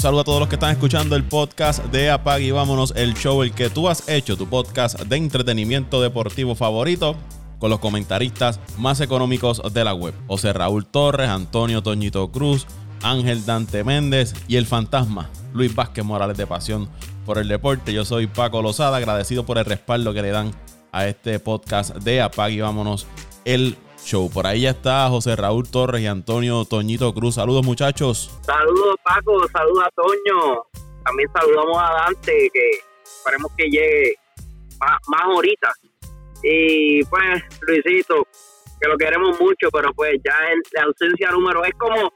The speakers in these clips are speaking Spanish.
saludo a todos los que están escuchando el podcast de Apag y vámonos, el show, el que tú has hecho, tu podcast de entretenimiento deportivo favorito con los comentaristas más económicos de la web. José Raúl Torres, Antonio Toñito Cruz, Ángel Dante Méndez y el fantasma Luis Vázquez Morales de Pasión por el Deporte. Yo soy Paco Lozada, agradecido por el respaldo que le dan a este podcast de Apag y vámonos el show. Por ahí ya está José Raúl Torres y Antonio Toñito Cruz. Saludos muchachos. Saludos Paco, saludos a Toño. También saludamos a Dante que esperemos que llegue más, más ahorita. Y pues Luisito, que lo queremos mucho, pero pues ya en la ausencia número es como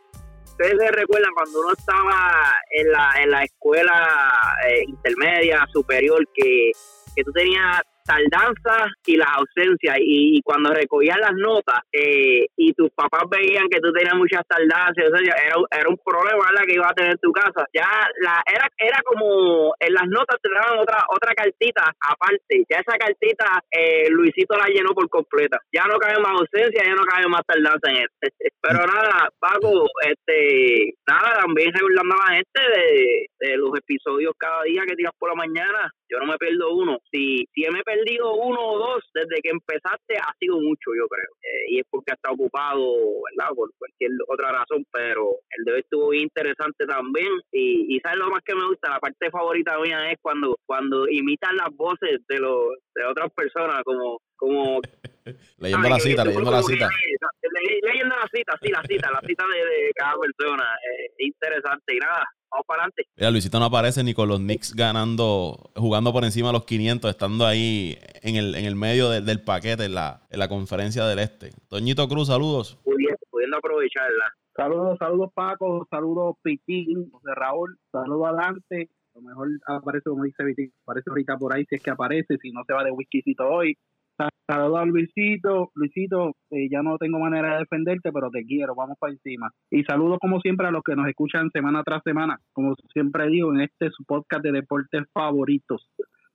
ustedes se recuerdan cuando uno estaba en la, en la escuela eh, intermedia, superior, que, que tú tenías tardanza y las ausencias. Y, cuando recogían las notas eh, y tus papás veían que tú tenías muchas tardanzas, era, era un problema que iba a tener tu casa. Ya la era era como en las notas te daban otra otra cartita aparte. Ya esa cartita eh, Luisito la llenó por completa. Ya no cabe más ausencia, ya no cabe más tardanza en este. Pero nada, Paco, este, nada, también recordando a la gente de, de los episodios cada día que tiras por la mañana. Yo no me pierdo uno. Si, si me perdido uno o dos desde que empezaste, ha sido mucho, yo creo. Eh, y es porque ha estado ocupado, ¿verdad? Por cualquier otra razón, pero el de hoy estuvo interesante también. Y, y ¿sabes lo más que me gusta? La parte favorita mía es cuando, cuando imitan las voces de, los, de otras personas, como como leyendo la cita, leyendo la cita. leyendo la cita, sí, la cita, la cita de, cada persona. Eh, interesante y nada, vamos para adelante. Mira, Luisito no aparece ni con los Knicks ganando, jugando por encima de los 500, estando ahí en el, en el medio del paquete en la, en la conferencia del Este. Toñito Cruz, saludos. Pudiendo, pudiendo aprovecharla. Saludos, saludos Paco, saludos Pitín, José Raúl, saludos adelante. A lo mejor aparece, como dice Pitín, aparece ahorita por ahí si es que aparece, si no se va de whiskycito hoy. Saludos a Luisito. Luisito, eh, ya no tengo manera de defenderte, pero te quiero, vamos para encima. Y saludos como siempre a los que nos escuchan semana tras semana. Como siempre digo, en este su podcast de deportes favoritos.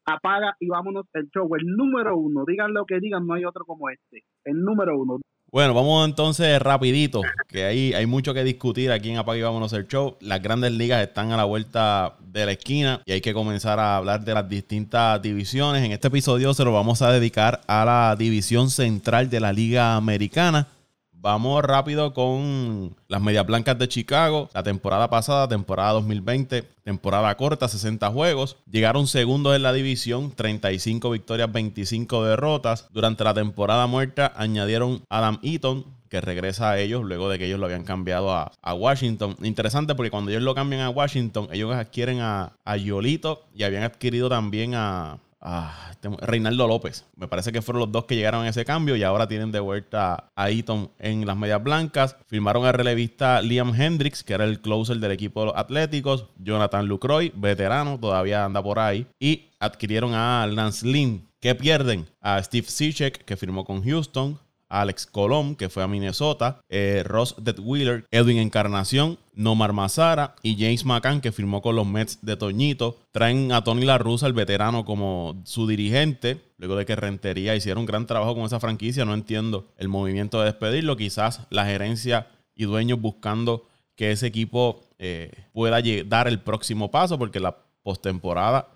Apaga y vámonos el show, el número uno. Digan lo que digan, no hay otro como este. El número uno. Bueno, vamos entonces rapidito, que hay, hay mucho que discutir aquí en Apague Vámonos el Show. Las grandes ligas están a la vuelta de la esquina y hay que comenzar a hablar de las distintas divisiones. En este episodio se lo vamos a dedicar a la división central de la Liga Americana. Vamos rápido con las Medias Blancas de Chicago. La temporada pasada, temporada 2020, temporada corta, 60 juegos. Llegaron segundos en la división, 35 victorias, 25 derrotas. Durante la temporada muerta añadieron Adam Eaton, que regresa a ellos luego de que ellos lo habían cambiado a, Washington. Interesante porque cuando ellos lo cambian a Washington, ellos adquieren a, a Yolito y habían adquirido también a, Ah, este Reinaldo López. Me parece que fueron los dos que llegaron a ese cambio y ahora tienen de vuelta a Eaton en las medias blancas. Firmaron al relevista Liam Hendricks, que era el closer del equipo de los Atléticos. Jonathan Lucroy, veterano, todavía anda por ahí. Y adquirieron a Lance Lynn, que pierden a Steve Sichek, que firmó con Houston. Alex Colom, que fue a Minnesota, eh, Ross Detwiller, Edwin Encarnación, Nomar Mazara y James McCann, que firmó con los Mets de Toñito. Traen a Tony La Russa, el veterano, como su dirigente. Luego de que Rentería hiciera un gran trabajo con esa franquicia, no entiendo el movimiento de despedirlo. Quizás la gerencia y dueños buscando que ese equipo eh, pueda dar el próximo paso, porque la postemporada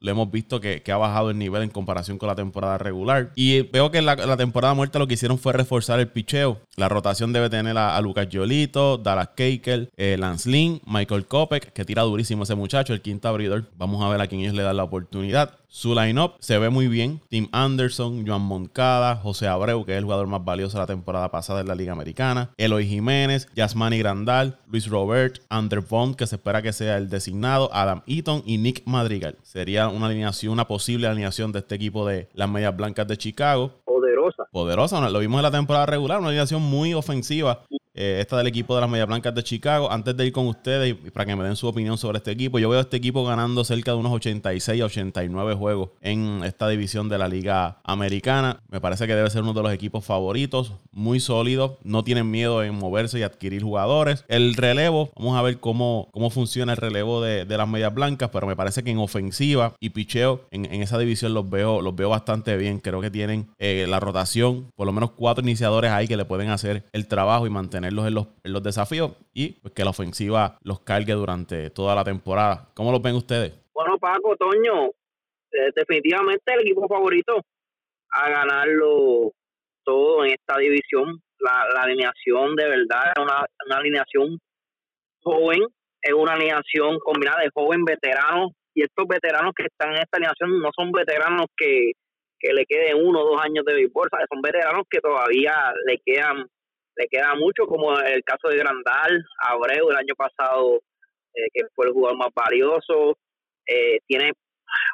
lo hemos visto que, ha bajado el nivel en comparación con la temporada regular. Y veo que la, la temporada muerta lo que hicieron fue reforzar el picheo. La rotación debe tener a, Lucas Yolito, Dallas Keikel, eh, Lance Lynn, Michael Kopek, que tira durísimo ese muchacho, el quinto abridor. Vamos a ver a quién ellos le dan la oportunidad. Su line-up se ve muy bien. Tim Anderson, Joan Moncada, José Abreu, que es el jugador más valioso de la temporada pasada en la Liga Americana. Eloy Jiménez, Yasmani Grandal, Luis Robert, Ander Bond, que se espera que sea el designado, Adam Eaton y Nick Madrigal. Sería una alineación, una posible alineación de este equipo de las Medias Blancas de Chicago. Poderosa. Poderosa, lo vimos en la temporada regular, una alineación muy ofensiva eh, esta del equipo de las Medias Blancas de Chicago. Antes de ir con ustedes y para que me den su opinión sobre este equipo, yo veo a este equipo ganando cerca de unos 86 a 89 juegos en esta división de la Liga Americana. Me parece que debe ser uno de los equipos favoritos, muy sólido, no tienen miedo en moverse y adquirir jugadores. El relevo, vamos a ver cómo, cómo funciona el relevo de, las Medias Blancas, pero me parece que en ofensiva y picheo en, esa división los veo, los veo bastante bien. Creo que tienen eh, la rotación, por lo menos cuatro iniciadores ahí que le pueden hacer el trabajo y mantener en los, en los desafíos y pues, que la ofensiva los cargue durante toda la temporada. ¿Cómo lo ven ustedes? Bueno, Paco, Toño, eh, definitivamente el equipo favorito a ganarlo todo en esta división. La, alineación de verdad es una, alineación joven, es una alineación combinada de joven veteranos y estos veteranos que están en esta alineación no son veteranos que, que le queden uno o dos años de béisbol, son veteranos que todavía le quedan le queda mucho, como el caso de Grandal, Abreu el año pasado, eh, que fue el jugador más valioso, eh, tiene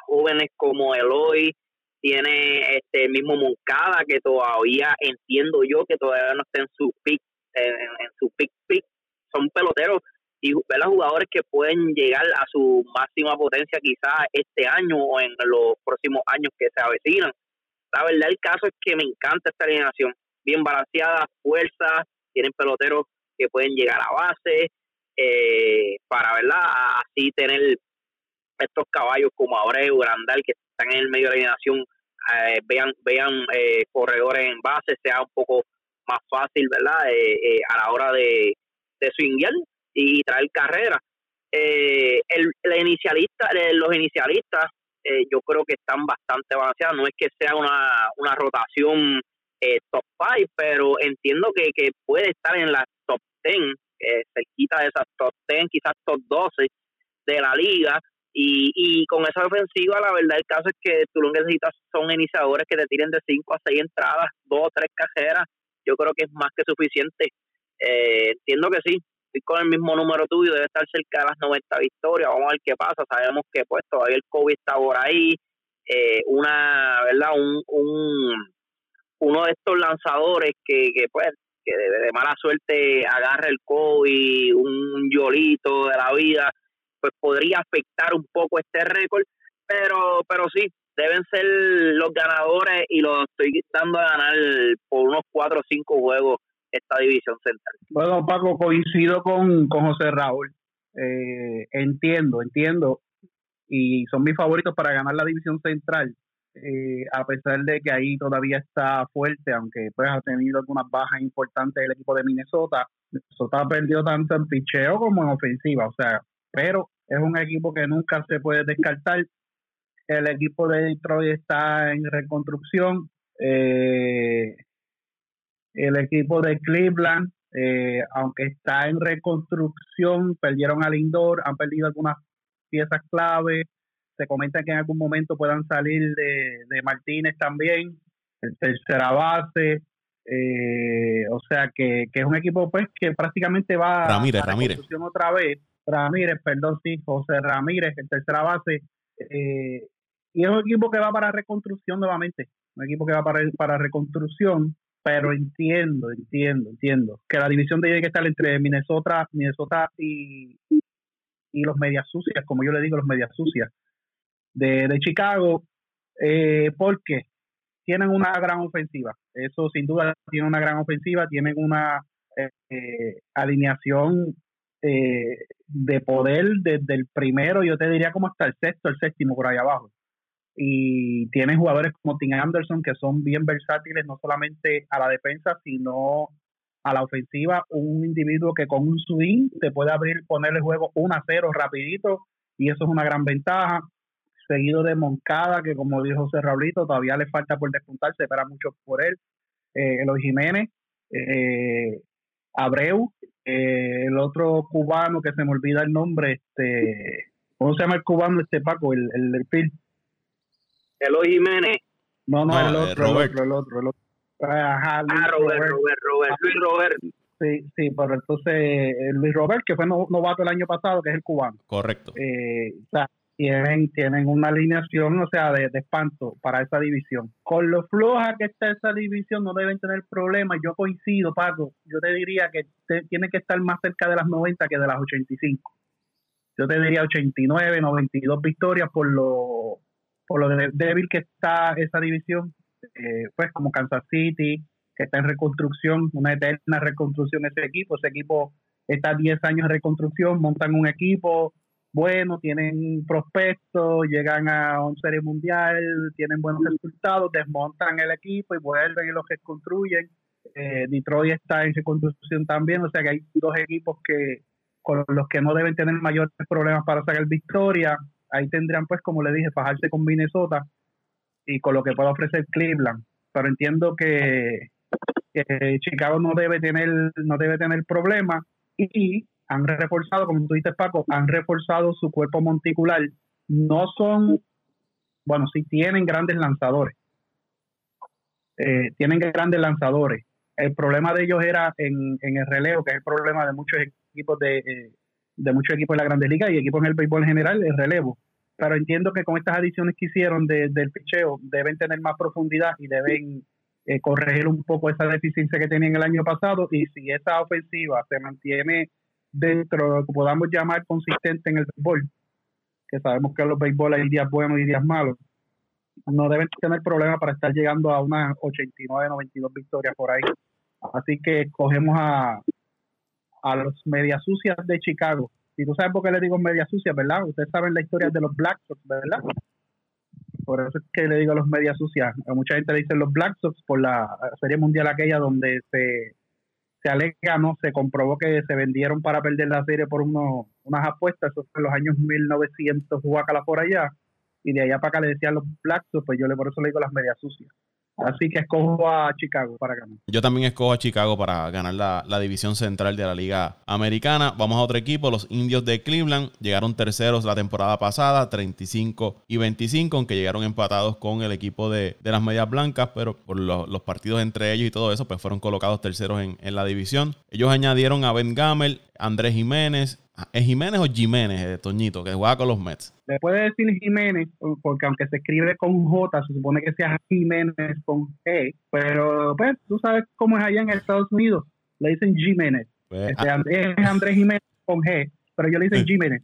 jóvenes como Eloy, tiene este mismo Moncada, que todavía entiendo yo que todavía no está en su pick, en, su pick pick, son peloteros y ver los jugadores que pueden llegar a su máxima potencia quizás este año o en los próximos años que se avecinan. La verdad el caso es que me encanta esta alineación, bien balanceada, fuerza, tienen peloteros que pueden llegar a base, eh, para verdad así tener estos caballos como Abreu, Grandal, que están en el medio de la alineación, eh, vean, vean eh, corredores en base, sea un poco más fácil, ¿verdad? a la hora de, de y traer carrera. Eh, el, inicialista, eh, los inicialistas, eh, yo creo que están bastante balanceados. No es que sea una, una rotación eh, top 5, pero entiendo que, que puede estar en la top 10, cerquita de esas top 10, quizás top 12 de la liga. Y, y con esa ofensiva, la verdad, el caso es que tú lo que necesitas son iniciadores que te tiren de 5 a 6 entradas, 2 o 3 cajeras. Yo creo que es más que suficiente. entiendo que sí, con el mismo número tuyo, debe estar cerca de las 90 victorias. Vamos a ver qué pasa. Sabemos que pues todavía el COVID está por ahí. Eh, una, ¿verdad? Un, un, uno de estos lanzadores que, que pues que de, mala suerte agarra el COVID, un yolito de la vida, pues podría afectar un poco este récord, pero pero sí, deben ser los ganadores y los estoy dando a ganar por unos 4 o 5 juegos esta división central. Bueno, Paco, coincido con, con José Raúl. Eh, entiendo, entiendo. Y son mis favoritos para ganar la división central. Eh, a pesar de que ahí todavía está fuerte, aunque pues ha tenido algunas bajas importantes el equipo de Minnesota. Minnesota perdió tanto en picheo como en ofensiva, o sea, pero es un equipo que nunca se puede descartar. El equipo de Detroit está en reconstrucción. Eh, el equipo de Cleveland, eh, aunque está en reconstrucción, perdieron al Lindor, han perdido algunas piezas clave. Se comenta que en algún momento puedan salir de, Martínez también, el tercera base. Eh, o sea que, es un equipo pues que prácticamente va Ramírez, a reconstrucción otra vez. Ramírez, perdón, sí, José Ramírez, el tercera base. Eh, y es un equipo que va para reconstrucción nuevamente. Un equipo que va para, para reconstrucción pero entiendo, entiendo, entiendo que la división tiene que estar entre Minnesota, Minnesota y, y los medias sucias, como yo le digo, los medias sucias de, de Chicago, eh, porque tienen una gran ofensiva. Eso sin duda tiene una gran ofensiva, tienen una eh, eh, alineación eh, de poder desde el primero, yo te diría como hasta el sexto, el séptimo por ahí abajo. Y tienen jugadores como Tim Anderson que son bien versátiles no solamente a la defensa sino a la ofensiva. Un individuo que con un swing te puede abrir ponerle juego 1 a 0 rapidito y eso es una gran ventaja seguido de Moncada que como dijo José Raulito todavía le falta por despuntar se espera mucho por él eh, Eloy Jiménez eh, Abreu eh, el otro cubano que se me olvida el nombre este ¿cómo se llama el cubano este Paco el, el del PIL Eloy Jiménez. No, no, el, otro, el, otro, el otro, el otro, Ajá, ah, Robert, Robert, Robert, Luis Robert. Sí, sí, pero entonces eh, Luis Robert, que fue novato el año pasado, que es el cubano. Correcto. Eh, o sea, tienen, tienen una alineación, o sea, de, de, espanto para esa división. Con lo floja que está esa división, no deben tener problemas. Yo coincido, Paco. Yo te diría que tiene que estar más cerca de las 90 que de las 85. Yo te diría 89, 92 victorias por lo por lo débil que está esa división, eh, pues como Kansas City, que está en reconstrucción, una eterna reconstrucción ese equipo, ese equipo está 10 años en reconstrucción, montan un equipo bueno, tienen prospectos, llegan a un serie mundial, tienen buenos resultados, desmontan el equipo y vuelven y los reconstruyen. Eh, Detroit está en reconstrucción también, o sea que hay dos equipos que con los que no deben tener mayores problemas para sacar victoria. Ahí tendrían, pues, como le dije, fajarse con Minnesota y con lo que pueda ofrecer Cleveland. Pero entiendo que, Chicago no debe tener no debe tener problemas y han reforzado, como tú dices, Paco, han reforzado su cuerpo monticular. No son, bueno, sí tienen grandes lanzadores. Eh, tienen grandes lanzadores. El problema de ellos era en, el relevo, que es el problema de muchos equipos de, eh, de muchos equipos de la Grandes Ligas y equipos en el béisbol en general, el relevo. Pero entiendo que con estas adiciones que hicieron del picheo deben tener más profundidad y deben eh, corregir un poco esa deficiencia que tenían el año pasado y si esa ofensiva se mantiene dentro de lo que podamos llamar consistente en el béisbol, que sabemos que los béisbol hay días buenos y días malos, no deben tener problemas para estar llegando a unas 89, 92 victorias por ahí. Así que cogemos a, a los medias sucias de Chicago. Y tú sabes por qué le digo medias sucias, ¿verdad? Ustedes saben la historia de los Black Sox, ¿verdad? Por eso es que le digo los medias sucias. mucha gente le dice los Black Sox por la Serie Mundial aquella donde se, se alega, ¿no? Se comprobó que se vendieron para perder la serie por unos, unas apuestas. Eso fue en los años 1900, Huacala por allá. Y de allá para acá le decían los Black pues yo le, por eso le digo las medias sucias. Así que escojo a Chicago para ganar. Yo también escojo a Chicago para ganar la, división central de la Liga Americana. Vamos a otro equipo, los Indios de Cleveland. Llegaron terceros la temporada pasada, 35 y 25, aunque llegaron empatados con el equipo de, las Medias Blancas, pero por los, partidos entre ellos y todo eso, pues fueron colocados terceros en, en la división. Ellos añadieron a Ben Gamel, Andrés Jiménez, ¿Es Jiménez o Jiménez, eh, Toñito, que juega con los Mets? Le puede decir Jiménez, porque aunque se escribe con J, se supone que sea Jiménez con G, pero pues tú sabes cómo es allá en Estados Unidos. Le dicen Jiménez. Pues, este, ah. es Andrés Jiménez con G, pero yo le dicen Jiménez.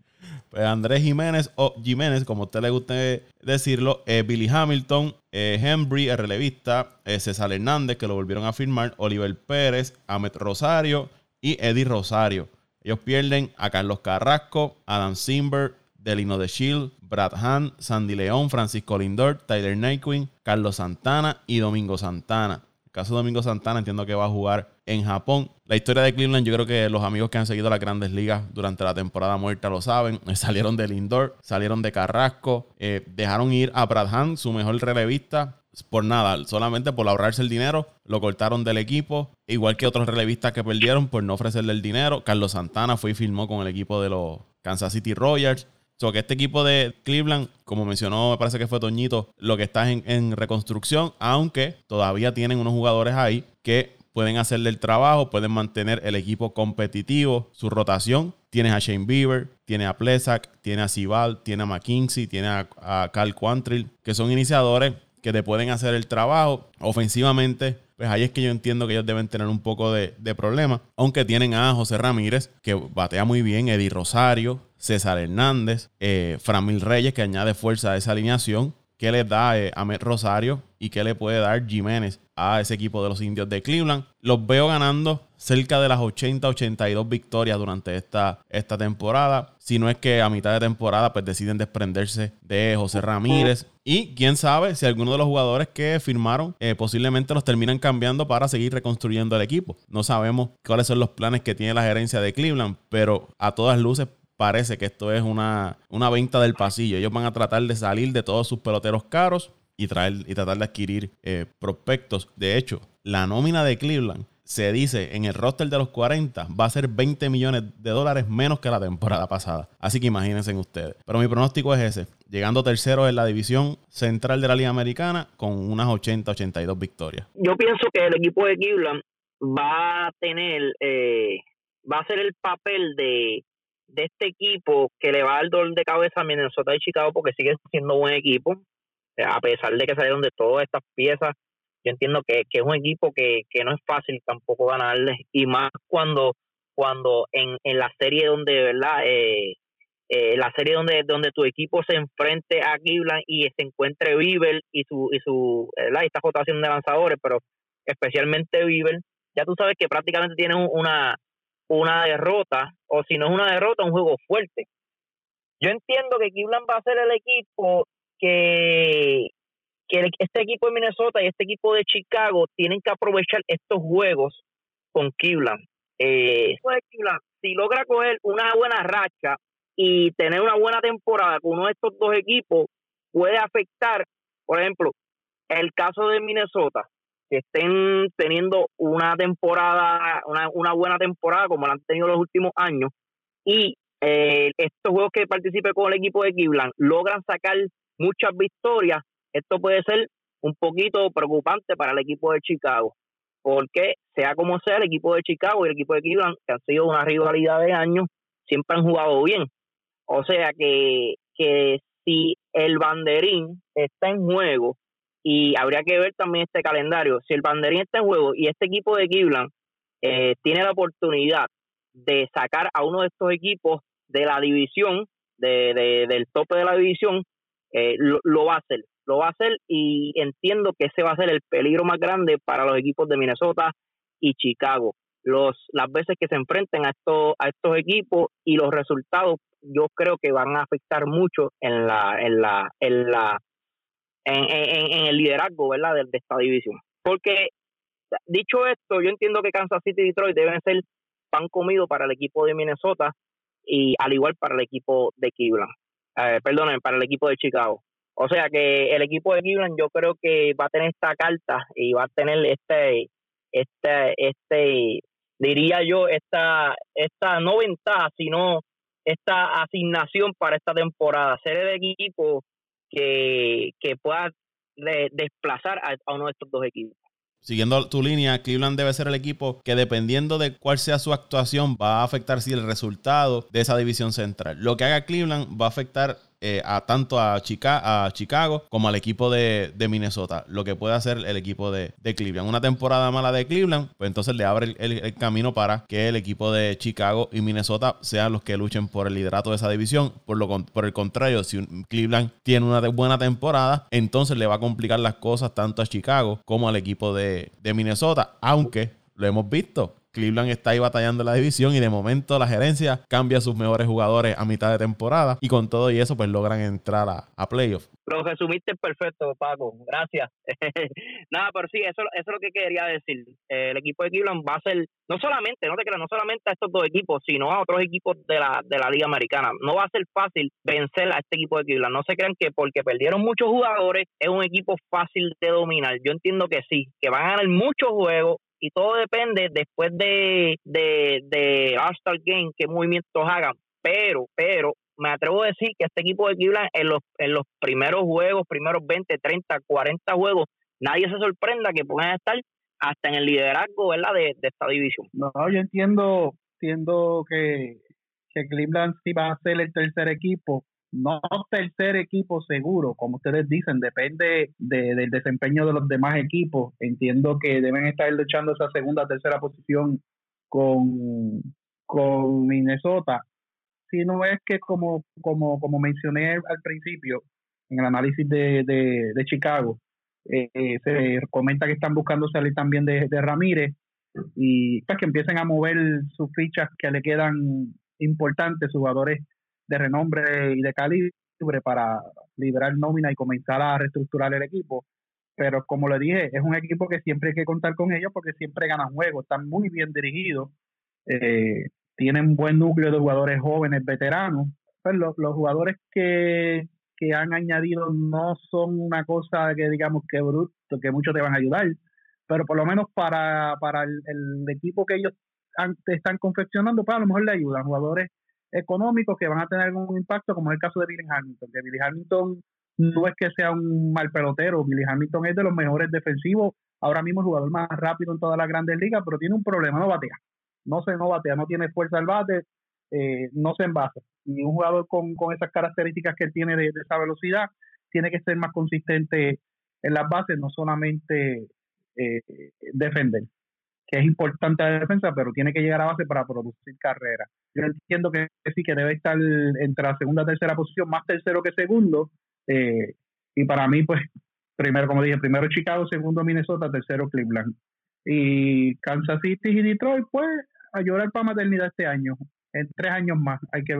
Pues Andrés Jiménez o Jiménez, como a usted le guste decirlo, eh, Billy Hamilton, eh, Henry, el relevista, César Hernández, que lo volvieron a firmar, Oliver Pérez, Ahmed Rosario y Eddie Rosario. Ellos pierden a Carlos Carrasco, Adam Simber, Delino de Shield, Brad Hunt, Sandy León, Francisco Lindor, Tyler Nyquin, Carlos Santana y Domingo Santana. El caso de Domingo Santana entiendo que va a jugar en Japón. La historia de Cleveland, yo creo que los amigos que han seguido las grandes ligas durante la temporada muerta lo saben. Salieron de Lindor, salieron de Carrasco, eh, dejaron ir a Brad Hunt, su mejor relevista, por nada, solamente por ahorrarse el dinero, lo cortaron del equipo, igual que otros relevistas que perdieron por no ofrecerle el dinero. Carlos Santana fue y firmó con el equipo de los Kansas City Royals. So que este equipo de Cleveland, como mencionó, me parece que fue Toñito, lo que está en reconstrucción, aunque todavía tienen unos jugadores ahí que pueden hacerle el trabajo, pueden mantener el equipo competitivo, su rotación. Tienes a Shane Bieber, tiene a Plesak, tiene a Sibal, tiene a McKinsey, tiene a, a Carl Quantrill, que son iniciadores que te pueden hacer el trabajo ofensivamente. Pues ahí es que yo entiendo que ellos deben tener un poco de, de problema. Aunque tienen a José Ramírez, que batea muy bien, Eddie Rosario, César Hernández, eh, Framil Reyes, que añade fuerza a esa alineación. ¿Qué le da eh, a Met Rosario y qué le puede dar Jiménez a ese equipo de los indios de Cleveland? Los veo ganando cerca de las 80-82 victorias durante esta, esta temporada. Si no es que a mitad de temporada pues deciden desprenderse de José Ramírez. Y quién sabe si alguno de los jugadores que firmaron eh, posiblemente los terminan cambiando para seguir reconstruyendo el equipo. No sabemos cuáles son los planes que tiene la gerencia de Cleveland, pero a todas luces parece que esto es una, una venta del pasillo. Ellos van a tratar de salir de todos sus peloteros caros y, traer, y tratar de adquirir eh, prospectos. De hecho, la nómina de Cleveland se dice en el roster de los 40 va a ser 20 millones de dólares menos que la temporada pasada. Así que imagínense ustedes. Pero mi pronóstico es ese. Llegando tercero en la división central de la Liga Americana con unas 80-82 victorias. Yo pienso que el equipo de Cleveland va a tener, eh, va a hacer el papel de, este equipo que le va al dolor de cabeza a Minnesota y Chicago porque sigue siendo buen equipo. A pesar de que salieron de todas estas piezas yo entiendo que, es un equipo que, no es fácil tampoco ganarles y más cuando cuando en, en la serie donde verdad eh, eh, la serie donde donde tu equipo se enfrente a Cleveland y se encuentre Bieber y su y su esta rotación de lanzadores pero especialmente Bieber ya tú sabes que prácticamente tienen una una derrota o si no es una derrota un juego fuerte. Yo entiendo que Cleveland va a ser el equipo que este equipo de Minnesota y este equipo de Chicago tienen que aprovechar estos juegos con Cleveland. Eh, si logra coger una buena racha y tener una buena temporada con uno de estos dos equipos, puede afectar, por ejemplo, el caso de Minnesota, que estén teniendo una temporada, una, una buena temporada como la han tenido los últimos años, y eh, estos juegos que participe con el equipo de Cleveland logran sacar muchas victorias, esto puede ser un poquito preocupante para el equipo de Chicago, porque sea como sea, el equipo de Chicago y el equipo de Cleveland, que han sido una rivalidad de años, siempre han jugado bien. O sea que, que si el banderín está en juego, y habría que ver también este calendario, si el banderín está en juego y este equipo de Cleveland eh, tiene la oportunidad de sacar a uno de estos equipos de la división, de, del tope de la división, eh, lo, va a hacer. Lo va a hacer y entiendo que ese va a ser el peligro más grande para los equipos de Minnesota y Chicago. Los, las veces que se enfrenten a estos, a estos equipos y los resultados yo creo que van a afectar mucho en la, en la, en la, en, en, el liderazgo, ¿verdad? De, de, esta división. Porque dicho esto, yo entiendo que Kansas City y Detroit deben ser pan comido para el equipo de Minnesota y al igual para el equipo de Cleveland. Eh, perdonen, para el equipo de Chicago. O sea que el equipo de Cleveland yo creo que va a tener esta carta y va a tener este, este, este, diría yo, esta, esta no ventaja, sino esta asignación para esta temporada, ser el equipo que, que pueda desplazar a uno de estos dos equipos. Siguiendo tu línea, Cleveland debe ser el equipo que dependiendo de cuál sea su actuación va a afectar si el resultado de esa división central. Lo que haga Cleveland va a afectar eh, a tanto a, a, Chicago como al equipo de, Minnesota, lo que puede hacer el equipo de, Cleveland. Una temporada mala de Cleveland, pues entonces le abre el, camino para que el equipo de Chicago y Minnesota sean los que luchen por el liderato de esa división. Por, lo, por el contrario, si Cleveland tiene una buena temporada, entonces le va a complicar las cosas tanto a Chicago como al equipo de, de Minnesota, aunque lo hemos visto. Cleveland está ahí batallando la división y de momento la gerencia cambia sus mejores jugadores a mitad de temporada y con todo y eso pues logran entrar a, a playoffs. Lo resumiste perfecto, Paco. Gracias. Nada, pero sí, eso, eso es lo que quería decir. Eh, el equipo de Cleveland va a ser, no solamente, no te creas, no solamente a estos dos equipos, sino a otros equipos de la, de la Liga Americana. No va a ser fácil vencer a este equipo de Cleveland. No se crean que porque perdieron muchos jugadores es un equipo fácil de dominar. Yo entiendo que sí, que van a ganar muchos juegos, y todo depende después de, de, de All-Star Game qué movimientos hagan. Pero, pero, me atrevo a decir que este equipo de Cleveland en los, en los primeros juegos, primeros 20, 30, 40 juegos, nadie se sorprenda que puedan estar hasta en el liderazgo ¿verdad? De, de esta división. No, yo entiendo, entiendo que, que Cleveland sí va a ser el tercer equipo, no tercer equipo seguro, como ustedes dicen, depende del desempeño de los demás equipos. Entiendo que deben estar luchando esa segunda, tercera posición con, con Minnesota. Si no es que, como, como, como mencioné al principio, en el análisis de, de, Chicago, eh, eh, se comenta que están buscando salir también de, de Ramírez y pues, que empiecen a mover sus fichas que le quedan importantes, jugadores de renombre y de calibre para liberar nómina y comenzar a reestructurar el equipo. Pero como le dije, es un equipo que siempre hay que contar con ellos porque siempre ganan juegos, están muy bien dirigidos, eh, tienen un buen núcleo de jugadores jóvenes, veteranos. Pues los, jugadores que, que han añadido no son una cosa que digamos que bruto, que muchos te van a ayudar, pero por lo menos para, para el, equipo que ellos están confeccionando, pues a lo mejor le ayudan. Jugadores económicos que van a tener algún impacto, como es el caso de Billy Hamilton, que Billy Hamilton no es que sea un mal pelotero, Billy Hamilton es de los mejores defensivos, ahora mismo el jugador más rápido en todas las grandes ligas, pero tiene un problema, no batea, no se no batea, no tiene fuerza al bate, eh, no se envasa. Y un jugador con, esas características que tiene de, esa velocidad, tiene que ser más consistente en las bases, no solamente eh, defender que es importante la defensa, pero tiene que llegar a base para producir carrera. Yo entiendo que sí que debe estar entre la segunda y tercera posición, más tercero que segundo. Eh, y para mí, pues, primero, como dije, primero Chicago, segundo Minnesota, tercero Cleveland. Y Kansas City y Detroit, pues, a llorar para maternidad este año. En tres años más hay que,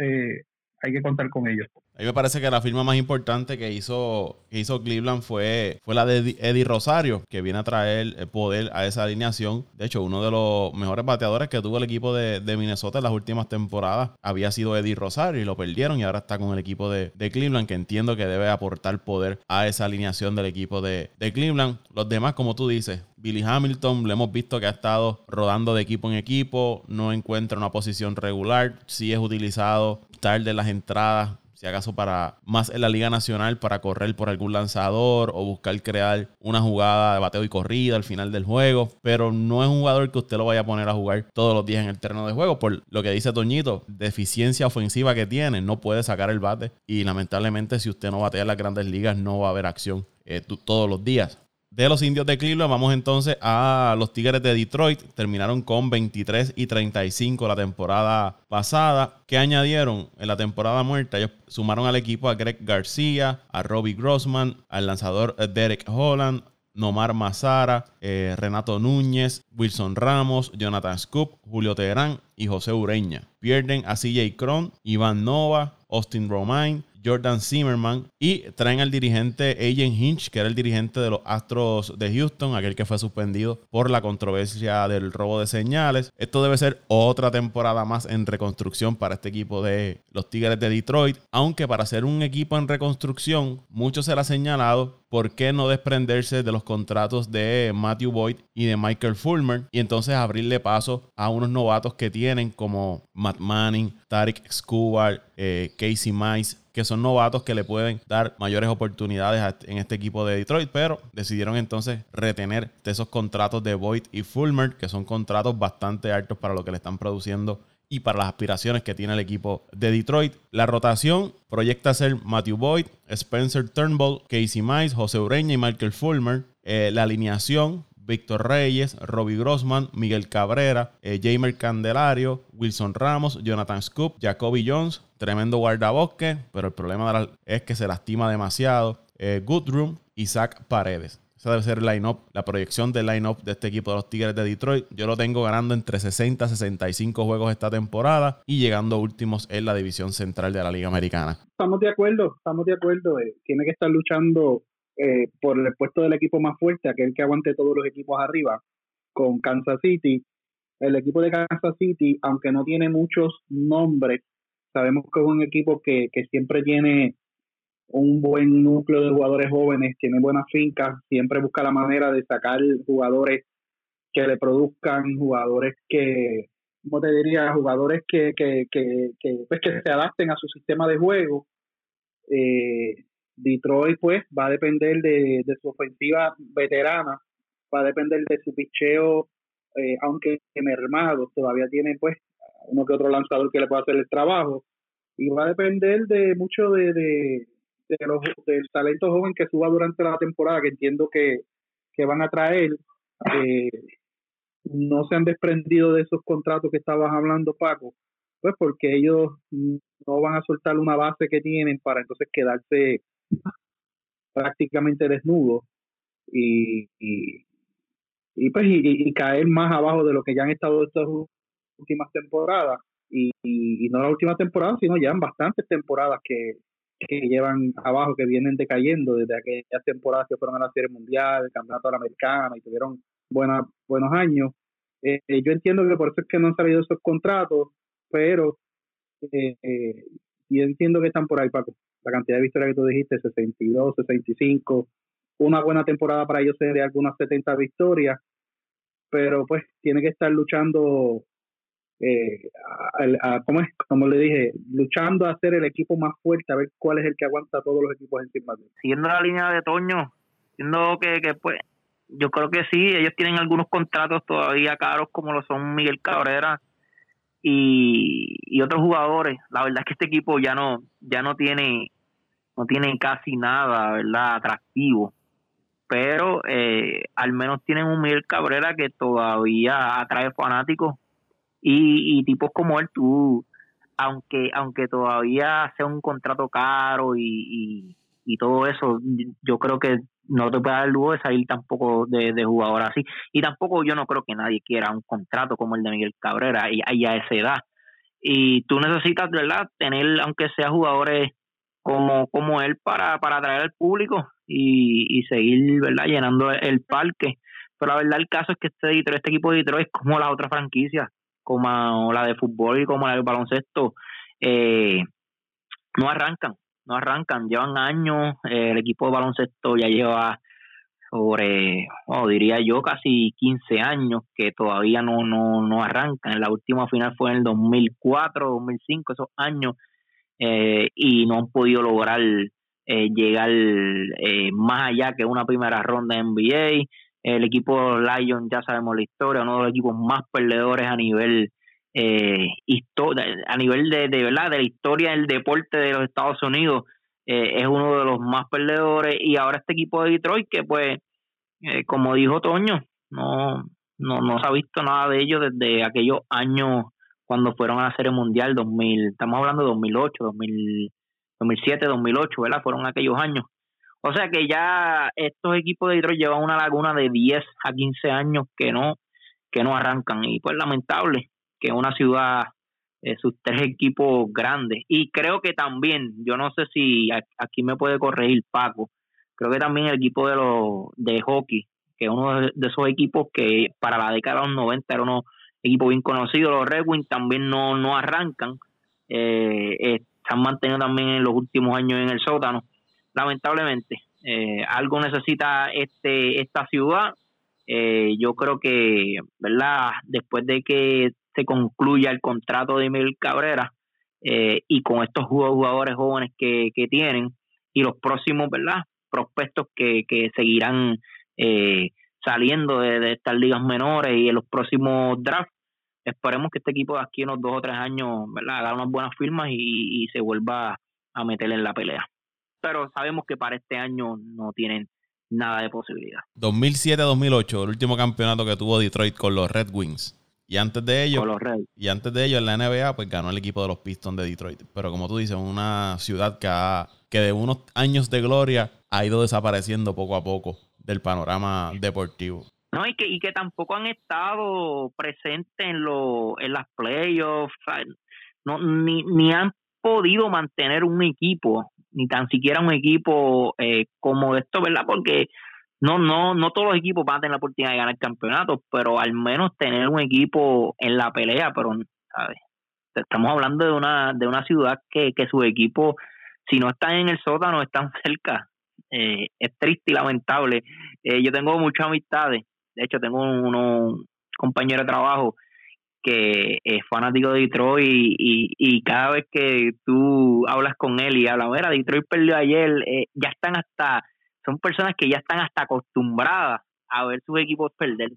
eh, hay que contar con ellos. A mí me parece que la firma más importante que hizo, que hizo Cleveland fue, fue la de Eddie Rosario, que viene a traer el poder a esa alineación. De hecho, uno de los mejores bateadores que tuvo el equipo de, Minnesota en las últimas temporadas había sido Eddie Rosario y lo perdieron y ahora está con el equipo de, Cleveland, que entiendo que debe aportar poder a esa alineación del equipo de, de Cleveland. Los demás, como tú dices, Billy Hamilton, lo hemos visto que ha estado rodando de equipo en equipo, no encuentra una posición regular, sí es utilizado tarde en las entradas, si acaso para más en la Liga Nacional para correr por algún lanzador o buscar crear una jugada de bateo y corrida al final del juego, pero no es un jugador que usted lo vaya a poner a jugar todos los días en el terreno de juego por lo que dice Toñito, deficiencia ofensiva que tiene, no puede sacar el bate. Y lamentablemente si usted no batea en las grandes ligas no va a haber acción eh, todos los días de los indios de Cleveland, vamos entonces a los Tigres de Detroit. Terminaron con 23 y 35 la temporada pasada. ¿Qué añadieron en la temporada muerta? Ellos sumaron al equipo a Greg García, a Robbie Grossman, al lanzador Derek Holland, Nomar Mazara, eh, Renato Núñez, Wilson Ramos, Jonathan Scoop, Julio Teherán y José Ureña. Pierden a CJ Cron, Iván Nova, Austin Romain, Jordan Zimmerman y traen al dirigente Agent Hinch, que era el dirigente de los Astros de Houston, aquel que fue suspendido por la controversia del robo de señales. Esto debe ser otra temporada más en reconstrucción para este equipo de los Tigres de Detroit, aunque para ser un equipo en reconstrucción, mucho será señalado por qué no desprenderse de los contratos de Matthew Boyd y de Michael Fulmer y entonces abrirle paso a unos novatos que tienen como Matt Manning, Tarek Skubal, eh, Casey Mice, que son novatos que le pueden dar mayores oportunidades en este equipo de Detroit, pero decidieron entonces retener esos contratos de Boyd y Fulmer, que son contratos bastante altos para lo que le están produciendo y para las aspiraciones que tiene el equipo de Detroit. La rotación proyecta ser Matthew Boyd, Spencer Turnbull, Casey Mice, José Ureña y Michael Fulmer. Eh, la alineación Víctor Reyes, Robbie Grossman, Miguel Cabrera, eh, Jamer Candelario, Wilson Ramos, Jonathan Scoop, Jacoby Jones, tremendo guardabosque, pero el problema es que se lastima demasiado. Eh, Goodroom, Isaac Paredes. Esa debe ser el line-up, la proyección del line-up de este equipo de los Tigres de Detroit. Yo lo tengo ganando entre 60 y 65 juegos esta temporada y llegando últimos en la división central de la Liga Americana. Estamos de acuerdo, estamos de acuerdo. Eh, tiene que estar luchando eh, por el puesto del equipo más fuerte, aquel que aguante todos los equipos arriba, con Kansas City. El equipo de Kansas City, aunque no tiene muchos nombres, sabemos que es un equipo que, que siempre tiene un buen núcleo de jugadores jóvenes, tiene buenas fincas, siempre busca la manera de sacar jugadores que le produzcan, jugadores que, ¿cómo te diría? Jugadores que, que, que, pues, que se adapten a su sistema de juego. Eh, Detroit pues va a depender de, su ofensiva veterana, va a depender de su picheo, eh, aunque mermado, todavía tiene pues uno que otro lanzador que le pueda hacer el trabajo, y va a depender de mucho de, de, los, del talento joven que suba durante la temporada, que entiendo que, que van a traer. Eh, no se han desprendido de esos contratos que estabas hablando, Paco, pues porque ellos no van a soltar una base que tienen para entonces quedarse prácticamente desnudo y, y, pues y, caer más abajo de lo que ya han estado estas últimas temporadas y, no la última temporada sino ya en bastantes temporadas que, llevan abajo que vienen decayendo desde aquellas temporadas que fueron a la serie mundial el campeonato americano y tuvieron buena, buenos años. Eh, yo entiendo que por eso es que no han salido esos contratos pero eh, eh, yo entiendo que están por ahí Paco. La cantidad de victorias que tú dijiste, 62, 65, una buena temporada para ellos sería algunas 70 victorias, pero pues tiene que estar luchando, eh, como, es, como le dije, luchando a ser el equipo más fuerte, a ver cuál es el que aguanta a todos los equipos encima de Siguiendo la línea de Toño, siendo que, que pues yo creo que sí, ellos tienen algunos contratos todavía caros como lo son Miguel Cabrera, y, otros jugadores. La verdad es que este equipo ya no, ya no tiene, no tiene casi nada, ¿verdad? Atractivo. Pero eh, al menos tienen un Miguel Cabrera que todavía atrae fanáticos y, tipos como él, tú, aunque, aunque todavía sea un contrato caro y, y todo eso, yo creo que no te puede dar lujo de salir tampoco de, de, jugador así. Y tampoco yo no creo que nadie quiera un contrato como el de Miguel Cabrera y, a esa edad. Y tú necesitas, ¿verdad?, tener, aunque sea jugadores como, como él para, para atraer al público y, y seguir verdad llenando el parque. Pero la verdad el caso es que este, este equipo de Detroit es como las otras franquicias, como la de fútbol y como la de baloncesto, eh, no arrancan, no arrancan, llevan años, eh, el equipo de baloncesto ya lleva sobre, oh, diría yo, casi 15 años que todavía no, no, no arrancan. La última final fue en el 2004, 2005, esos años, eh, y no han podido lograr llegar más allá que una primera ronda en NBA. El equipo Lions, ya sabemos la historia, uno de los equipos más perdedores a nivel eh, a nivel de, de verdad de la historia del deporte de los Estados Unidos eh, es uno de los más perdedores. Y ahora este equipo de Detroit que pues eh, como dijo Toño no, no no se ha visto nada de ellos desde aquellos años cuando fueron a la Serie Mundial 2000 estamos hablando de 2008 2000, 2007 2008 verdad fueron aquellos años o sea que ya estos equipos de Detroit llevan una laguna de 10 a 15 años que no que no arrancan y pues lamentable que una ciudad eh, sus tres equipos grandes. Y creo que también, yo no sé si aquí me puede corregir Paco, creo que también el equipo de los de hockey, que es uno de esos equipos que para la década de los 90 era uno equipo bien conocido, los Red Wings también no, no arrancan, eh, eh, también en los últimos años en el sótano, lamentablemente. algo necesita este esta ciudad. yo creo que, ¿verdad? Después de que se concluya el contrato de Miguel Cabrera eh, y con estos jugadores jóvenes que, que tienen y los próximos, ¿verdad? Prospectos que, que seguirán eh, saliendo de, estas ligas menores y en los próximos drafts. Esperemos que este equipo de aquí unos dos o tres años, ¿verdad? Haga unas buenas firmas y se vuelva a meter en la pelea. Pero sabemos que para este año no tienen nada de posibilidad. 2007-2008, el último campeonato que tuvo Detroit con los Red Wings. Y antes de ello, y antes de ello en la NBA, pues ganó el equipo de los Pistons de Detroit. Pero como tú dices, una ciudad que, que de unos años de gloria ha ido desapareciendo poco a poco del panorama deportivo. No, y que, y que tampoco han estado presentes en, lo, en las playoffs, no, ni, ni han podido mantener un equipo, ni tan siquiera un equipo eh, como esto, ¿verdad? Porque no, no, no todos los equipos van a tener la oportunidad de ganar campeonatos, pero al menos tener un equipo en la pelea, pero ¿sabes? estamos hablando de una, de una ciudad que, que sus equipos, si no están en el sótano, están cerca. Eh, es triste y lamentable. Eh, yo tengo muchas amistades, de hecho tengo un compañero de trabajo que es fanático de Detroit y, y, cada vez que tú hablas con él y hablas, mira, Detroit perdió ayer, eh, ya están hasta son personas que ya están hasta acostumbradas a ver sus equipos perder.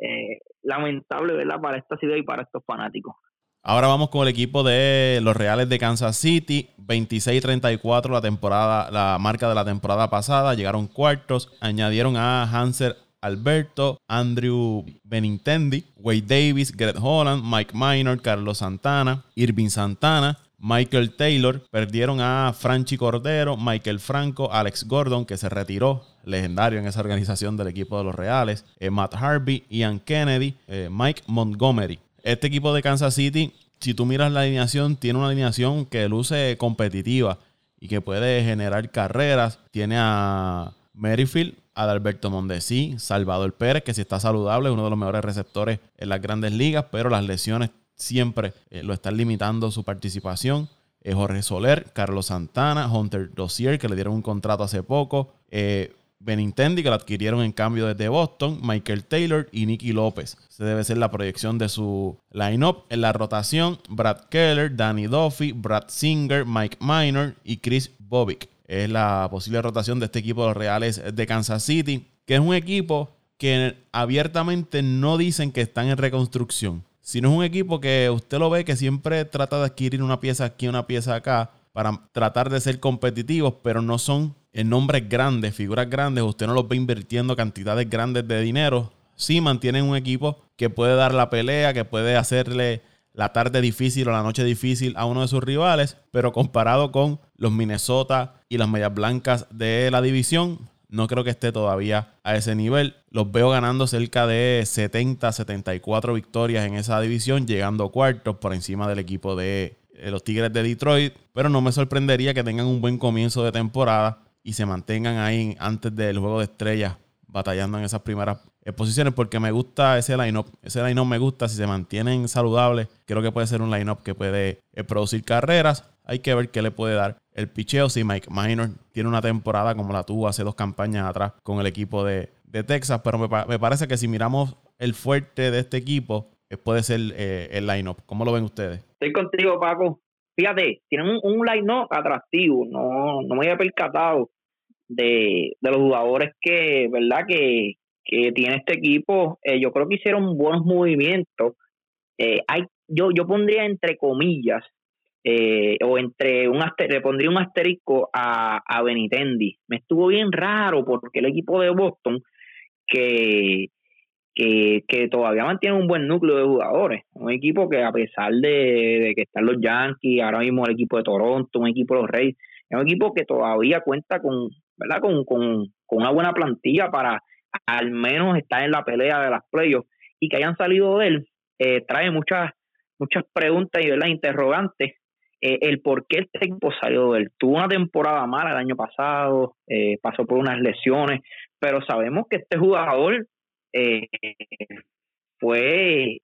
Eh, lamentable, ¿verdad? Para esta ciudad y para estos fanáticos. Ahora vamos con el equipo de los Reales de Kansas City, 26-34 la temporada, la marca de la temporada pasada, llegaron cuartos, añadieron a Hanser Alberto, Andrew Benintendi, Wade Davis, Greg Holland, Mike Minor, Carlos Santana, Irving Santana, Michael Taylor, perdieron a Franchi Cordero, Michael Franco, Alex Gordon, que se retiró, legendario en esa organización del equipo de los Reales, eh, Matt Harvey, Ian Kennedy, eh, Mike Montgomery. Este equipo de Kansas City, si tú miras la alineación, tiene una alineación que luce competitiva y que puede generar carreras. Tiene a Merrifield, Adalberto Mondesi, Salvador Pérez, que si está saludable es uno de los mejores receptores en las grandes ligas, pero las lesiones siempre eh, lo están limitando su participación. Eh, Jorge Soler, Carlos Santana, Hunter Dossier, que le dieron un contrato hace poco. Eh, Benintendi, que lo adquirieron en cambio desde Boston. Michael Taylor y Nicky López. Se debe ser la proyección de su lineup. En la rotación, Brad Keller, Danny Duffy, Brad Singer, Mike Minor y Chris Bobick. Es la posible rotación de este equipo de los Reales de Kansas City, que es un equipo que abiertamente no dicen que están en reconstrucción si no es un equipo que usted lo ve que siempre trata de adquirir una pieza aquí, una pieza acá, para tratar de ser competitivos, pero no son en nombres grandes, figuras grandes, usted no los ve invirtiendo cantidades grandes de dinero. Sí mantienen un equipo que puede dar la pelea, que puede hacerle la tarde difícil o la noche difícil a uno de sus rivales, pero comparado con los Minnesota y las Medias Blancas de la división, no creo que esté todavía a ese nivel. Los veo ganando cerca de 70, 74 victorias en esa división, llegando cuartos por encima del equipo de eh, los Tigres de Detroit, pero no me sorprendería que tengan un buen comienzo de temporada y se mantengan ahí antes del juego de estrellas batallando en esas primeras posiciones porque me gusta ese line-up. Ese line-up me gusta. Si se mantienen saludables, creo que puede ser un line-up que puede eh, producir carreras. Hay que ver qué le puede dar el picheo. Si Mike Minor tiene una temporada como la tuvo hace dos campañas atrás con el equipo de, Texas, pero me, parece que si miramos el fuerte de este equipo, eh, puede ser eh, el line-up. ¿Cómo lo ven ustedes? Estoy contigo, Paco. Fíjate, tienen un, line-up atractivo. No, no me había percatado de, de los jugadores que, ¿verdad? Que, que tiene este equipo, eh, yo creo que hicieron buenos movimientos. Eh, hay, yo, yo pondría entre comillas, eh, o entre un le pondría un asterisco a, a Benitendi. Me estuvo bien raro porque el equipo de Boston, que, que, que todavía mantiene un buen núcleo de jugadores, un equipo que a pesar de, que están los Yankees, ahora mismo el equipo de Toronto, un equipo de los Reyes, es un equipo que todavía cuenta con, ¿verdad? con, con, con una buena plantilla para al menos está en la pelea de las playoffs y que hayan salido de él eh, trae muchas muchas preguntas y las interrogantes eh, el por qué este equipo salió de él. Tuvo una temporada mala el año pasado, eh, pasó por unas lesiones, pero sabemos que este jugador fue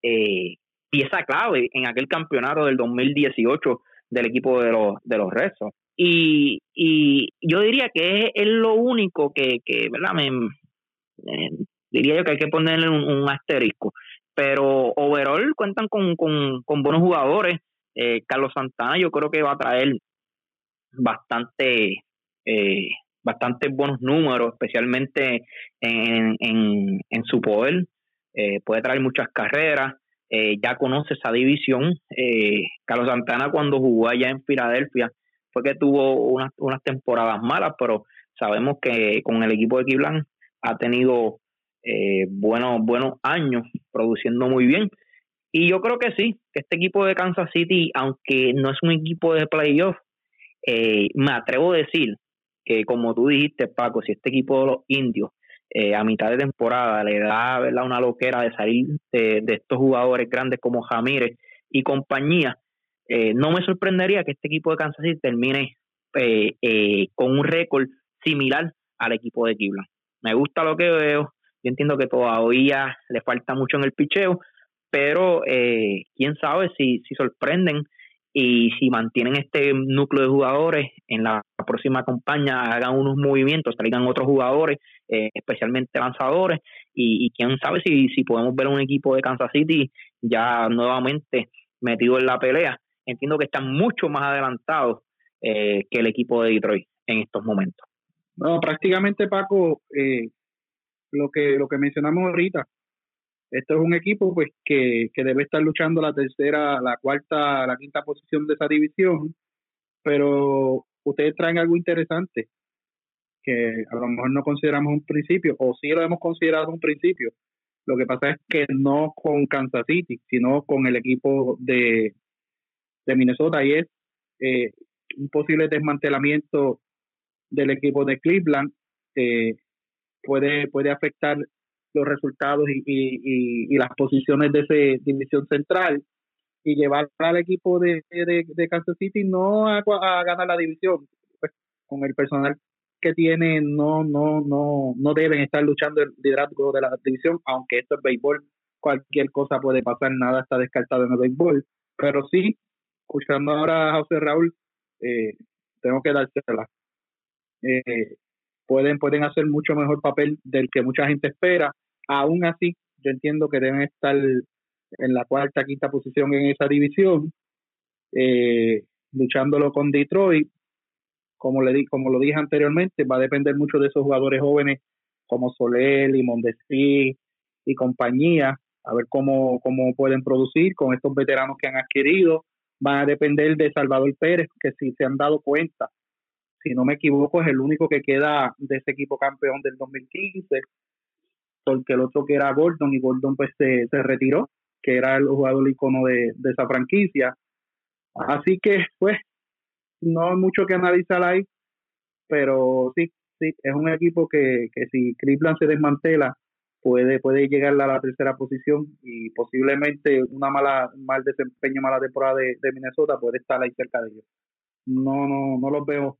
pieza clave en aquel campeonato del 2018 del equipo de los, de los Rezos. Y, y yo diría que es, lo único que, ¿verdad? Me, eh, diría yo que hay que ponerle un, asterisco. Pero overall cuentan con, con, buenos jugadores. Eh, Carlos Santana yo creo que va a traer bastante eh, bastante buenos números, especialmente en, en, en su poder. Eh, puede traer muchas carreras. ya conoce esa división. Carlos Santana cuando jugó allá en Filadelfia fue que tuvo unas, unas temporadas malas, pero sabemos que con el equipo de Cleveland ha tenido eh, buenos, buenos años produciendo muy bien. Y yo creo que sí, que este equipo de Kansas City, aunque no es un equipo de playoff, eh, me atrevo a decir que como tú dijiste, Paco, si este equipo de los indios eh, a mitad de temporada le da ¿verdad? una loquera de salir de, estos jugadores grandes como Jamírez y compañía, eh, no me sorprendería que este equipo de Kansas City termine con un récord similar al equipo de Cleveland me gusta lo que veo. Yo entiendo que todavía le falta mucho en el picheo, pero eh, quién sabe si, si sorprenden y si mantienen este núcleo de jugadores en la próxima campaña, hagan unos movimientos, traigan otros jugadores, eh, especialmente lanzadores, y, quién sabe si, si podemos ver un equipo de Kansas City ya nuevamente metido en la pelea. Entiendo que están mucho más adelantados eh, que el equipo de Detroit en estos momentos. No, prácticamente Paco, eh, lo que lo que mencionamos ahorita, esto es un equipo pues que, que debe estar luchando la tercera, la cuarta, la quinta posición de esa división, pero ustedes traen algo interesante que a lo mejor no consideramos un principio, o sí lo hemos considerado un principio. Lo que pasa es que no con Kansas City, sino con el equipo de, de Minnesota, y es eh, un posible desmantelamiento del equipo de Cleveland eh, puede, puede afectar los resultados y, y, las posiciones de esa división central y llevar al equipo de, de, Kansas City no a, ganar la división pues, con el personal que tiene no no no no deben estar luchando el liderazgo de la división aunque esto es béisbol cualquier cosa puede pasar nada está descartado en el béisbol pero sí escuchando ahora a José Raúl eh, tengo que dársela eh, pueden, pueden hacer mucho mejor papel del que mucha gente espera. Aún así, yo entiendo que deben estar en la cuarta, quinta posición en esa división, eh, luchándolo con Detroit. Como, le di, como lo dije anteriormente, va a depender mucho de esos jugadores jóvenes como Soler y Mondesi y compañía, a ver cómo, cómo pueden producir con estos veteranos que han adquirido. Van a depender de Salvador Pérez, que si se han dado cuenta, si no me equivoco, es el único que queda de ese equipo campeón del 2015, porque el otro que era Gordon, y Gordon pues se, retiró, que era el jugador icono de, esa franquicia. Así que, pues, no hay mucho que analizar ahí, pero sí, sí, es un equipo que, que si Cleveland se desmantela, puede puede llegar a la tercera posición y posiblemente una mala mal desempeño mala temporada de, de Minnesota puede estar ahí cerca de ellos. No no no los veo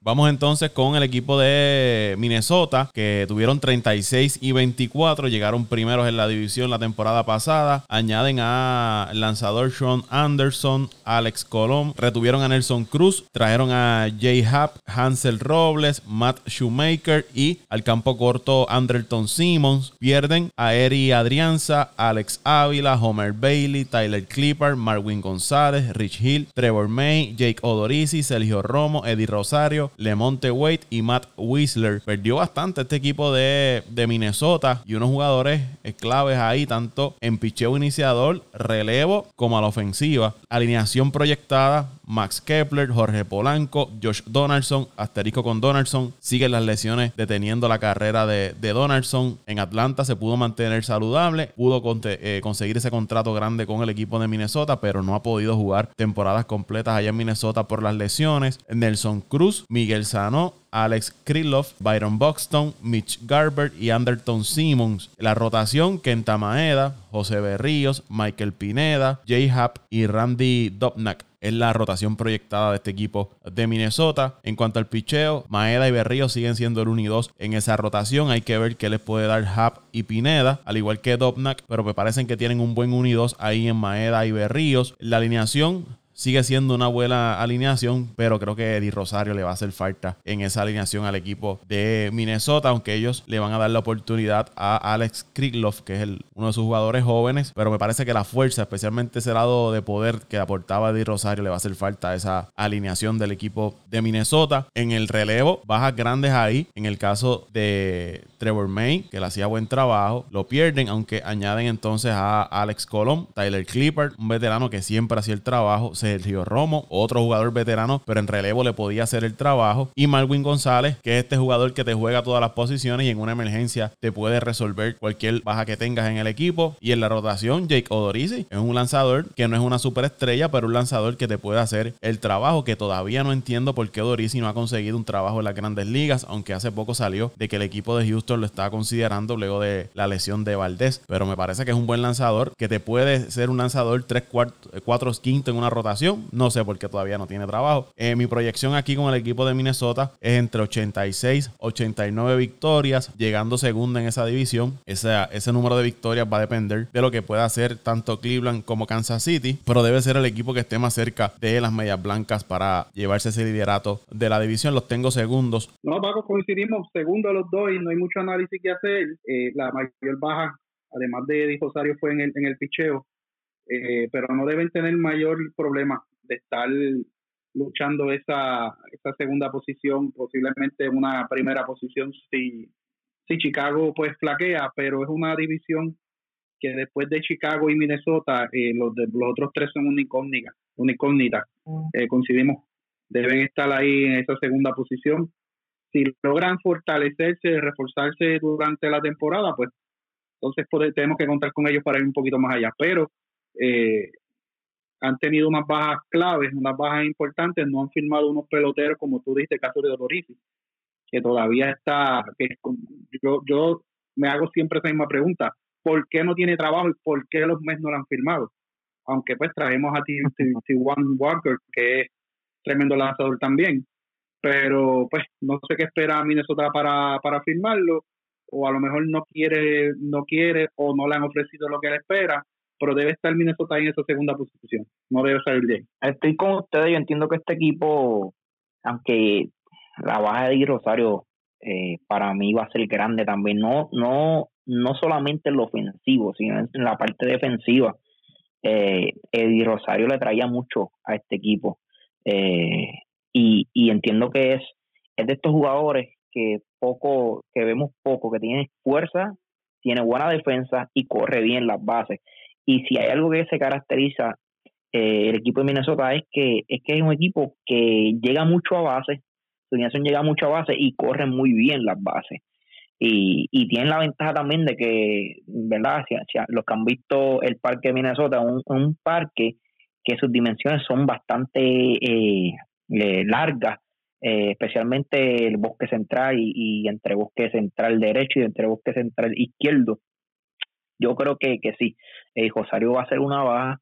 Vamos entonces con el equipo de Minnesota, que tuvieron 36 y 24, llegaron primeros en la división la temporada pasada. Añaden a lanzador Sean Anderson, Alex Colón, retuvieron a Nelson Cruz, trajeron a Jay Happ, Hansel Robles, Matt Shoemaker y al campo corto Anderton Simmons. Pierden a Eri Adrianza, Alex Ávila, Homer Bailey, Tyler Clipper, Marwin González, Rich Hill, Trevor May, Jake Odorizzi, Sergio Romo, Eddie Rosario, Lemonte Wade y Matt Whistler. Perdió bastante este equipo de, Minnesota y unos jugadores claves ahí, tanto en picheo iniciador, relevo, como a la ofensiva. Alineación proyectada, Max Kepler, Jorge Polanco, Josh Donaldson, asterisco con Donaldson. Siguen las lesiones deteniendo la carrera de, Donaldson. En Atlanta se pudo mantener saludable, pudo eh, conseguir ese contrato grande con el equipo de Minnesota, pero no ha podido jugar temporadas completas allá en Minnesota por las lesiones. Nelson Cruz, Miguel Sano, Alex Krylov, Byron Buxton, Mitch Garber y Anderton Simmons. La rotación, Kenta Maeda, José Berríos, Michael Pineda, Jay Happ y Randy Dobnak. Es la rotación proyectada de este equipo de Minnesota. En cuanto al picheo, Maeda y Berríos siguen siendo el 1 y 2 en esa rotación. Hay que ver qué les puede dar Happ y Pineda, al igual que Dobnak, pero me parecen que tienen un buen 1 y 2 ahí en Maeda y Berríos. La alineación sigue siendo una buena alineación, pero creo que Eddie Rosario le va a hacer falta en esa alineación al equipo de Minnesota, aunque ellos le van a dar la oportunidad a Alex Krikloff, que es el, uno de sus jugadores jóvenes, pero me parece que la fuerza, especialmente ese lado de poder que aportaba Eddie Rosario, le va a hacer falta a esa alineación del equipo de Minnesota. En el relevo, bajas grandes ahí, en el caso de Trevor May, que le hacía buen trabajo, lo pierden, aunque añaden entonces a Alex Colom, Tyler Clipper, un veterano que siempre hacía el trabajo, se Sergio Romo, otro jugador veterano, pero en relevo le podía hacer el trabajo. Y Marwin González, que es este jugador que te juega todas las posiciones y en una emergencia te puede resolver cualquier baja que tengas en el equipo. Y en la rotación, Jake Odorizzi es un lanzador que no es una superestrella, pero un lanzador que te puede hacer el trabajo, que todavía no entiendo por qué Odorizzi no ha conseguido un trabajo en las grandes ligas, aunque hace poco salió de que el equipo de Houston lo estaba considerando luego de la lesión de Valdés. Pero me parece que es un buen lanzador, que te puede ser un lanzador 3, 4, quinto en una rotación no sé por qué todavía no tiene trabajo. Eh, mi proyección aquí con el equipo de Minnesota es entre 86, 89 victorias, llegando segundo en esa división. Ese, ese número de victorias va a depender de lo que pueda hacer tanto Cleveland como Kansas City, pero debe ser el equipo que esté más cerca de las medias blancas para llevarse ese liderato de la división. Los tengo segundos. No, Paco, coincidimos segundo los dos y no hay mucho análisis que hacer. Eh, la mayor baja, además de Eddie Rosario, fue en el, en el picheo. Eh, pero no deben tener mayor problema de estar luchando esa, esa segunda posición, posiblemente una primera posición si, si Chicago pues flaquea, pero es una división que después de Chicago y Minnesota, eh, los, de, los otros tres son una incógnita, una incógnita. Mm. Eh, coincidimos, deben estar ahí en esa segunda posición. Si logran fortalecerse, reforzarse durante la temporada, pues entonces tenemos que contar con ellos para ir un poquito más allá. Pero eh, han tenido unas bajas claves, unas bajas importantes, no han firmado unos peloteros, como tú el caso de Dorici, que todavía está, que yo, yo me hago siempre esa misma pregunta, ¿por qué no tiene trabajo y por qué los Mets no lo han firmado? Aunque pues traemos a T1 Walker, que es tremendo lanzador también, pero pues no sé qué espera Minnesota para, para firmarlo, o a lo mejor no quiere, no quiere, o no le han ofrecido lo que él espera, pero debe estar Minnesota en esa segunda posición, no debe salir bien. Estoy con ustedes, yo entiendo que este equipo, aunque la baja de Rosario eh, para mí va a ser grande también, no, no, no solamente en lo ofensivo, sino en la parte defensiva. Eh, Eddie Rosario le traía mucho a este equipo eh, y, y entiendo que es, es de estos jugadores que poco, que vemos poco, que tiene fuerza, tiene buena defensa y corre bien las bases. Y si hay algo que se caracteriza eh, el equipo de Minnesota es que es que es un equipo que llega mucho a base, su alineación llega mucho a base y corre muy bien las bases. Y, y tienen la ventaja también de que, ¿verdad? Los que han visto el parque de Minnesota, un, un parque que sus dimensiones son bastante eh, eh, largas especialmente el bosque central y, entre bosque central derecho y entre bosque central izquierdo. Yo creo que, que sí, eh, Rosario va a ser una baja,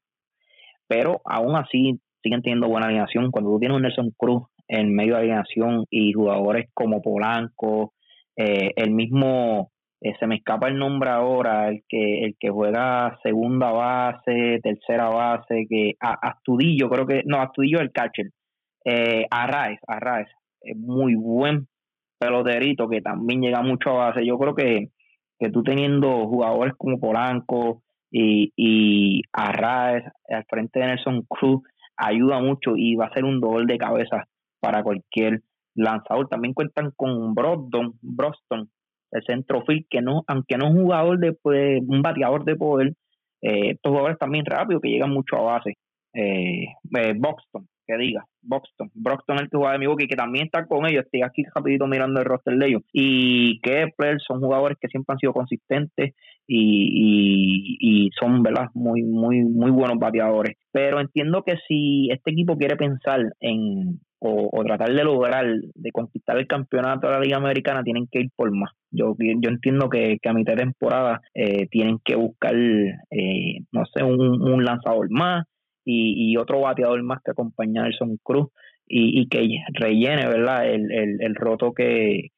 pero aún así siguen teniendo buena alineación. Cuando tú tienes un Nelson Cruz en medio de alineación y jugadores como Polanco, eh, el mismo, eh, se me escapa el nombre ahora, el que el que juega segunda base, tercera base, que Astudillo, creo que, no, Astudillo el catcher, eh, Arraez, Arraez, muy buen peloterito que también llega mucho a base. Yo creo que, que tú teniendo jugadores como Polanco y, y Arraez al frente de Nelson Cruz ayuda mucho y va a ser un doble de cabeza para cualquier lanzador. También cuentan con Broston, Broston, el centrofil, que no, aunque no es un jugador de pues, un bateador de poder, eh, estos jugadores también rápidos que llegan mucho a base. Eh, eh que diga, Boxton, Broxton el que juega de mi boca y que también está con ellos, estoy aquí rapidito mirando el roster de ellos, y Kepler son jugadores que siempre han sido consistentes y, y, son verdad muy muy muy buenos bateadores. Pero entiendo que si este equipo quiere pensar en o, tratar de lograr de conquistar el campeonato de la Liga Americana tienen que ir por más. Yo yo entiendo que, a mitad de temporada eh, tienen que buscar eh, no sé un lanzador más y, y otro bateador más que acompañar a Nelson Cruz y, y, que rellene verdad el, el, el roto que,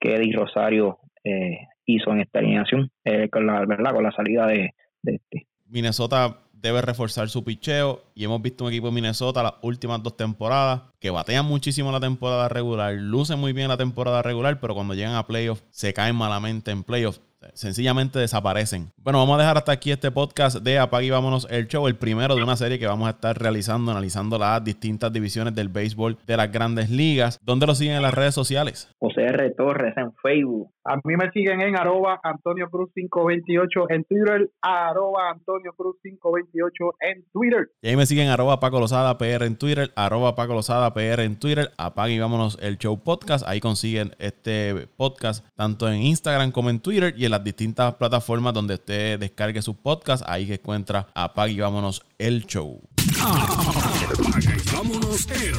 que Eddie Rosario eh, hizo en esta alineación eh, con la verdad con la salida de, de este. Minnesota debe reforzar su picheo y hemos visto un equipo de Minnesota las últimas dos temporadas que batean muchísimo la temporada regular, lucen muy bien la temporada regular, pero cuando llegan a playoffs se caen malamente en playoffs sencillamente desaparecen. Bueno, vamos a dejar hasta aquí este podcast de Apague y Vámonos el Show, el primero de una serie que vamos a estar realizando, analizando las distintas divisiones del béisbol de las grandes ligas. ¿Dónde lo siguen en las redes sociales? José R. Torres en Facebook. A mí me siguen en arroba Antonio Cruz 528 en Twitter, arroba Antonio Cruz 528 en Twitter. Y ahí me siguen arroba Paco Lozada PR en Twitter, arroba Paco Lozada PR en Twitter, apague y vámonos el show podcast. Ahí consiguen este podcast tanto en Instagram como en Twitter y las distintas plataformas donde usted descargue sus podcasts. Ahí que encuentra apague y vámonos el show.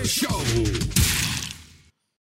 Show.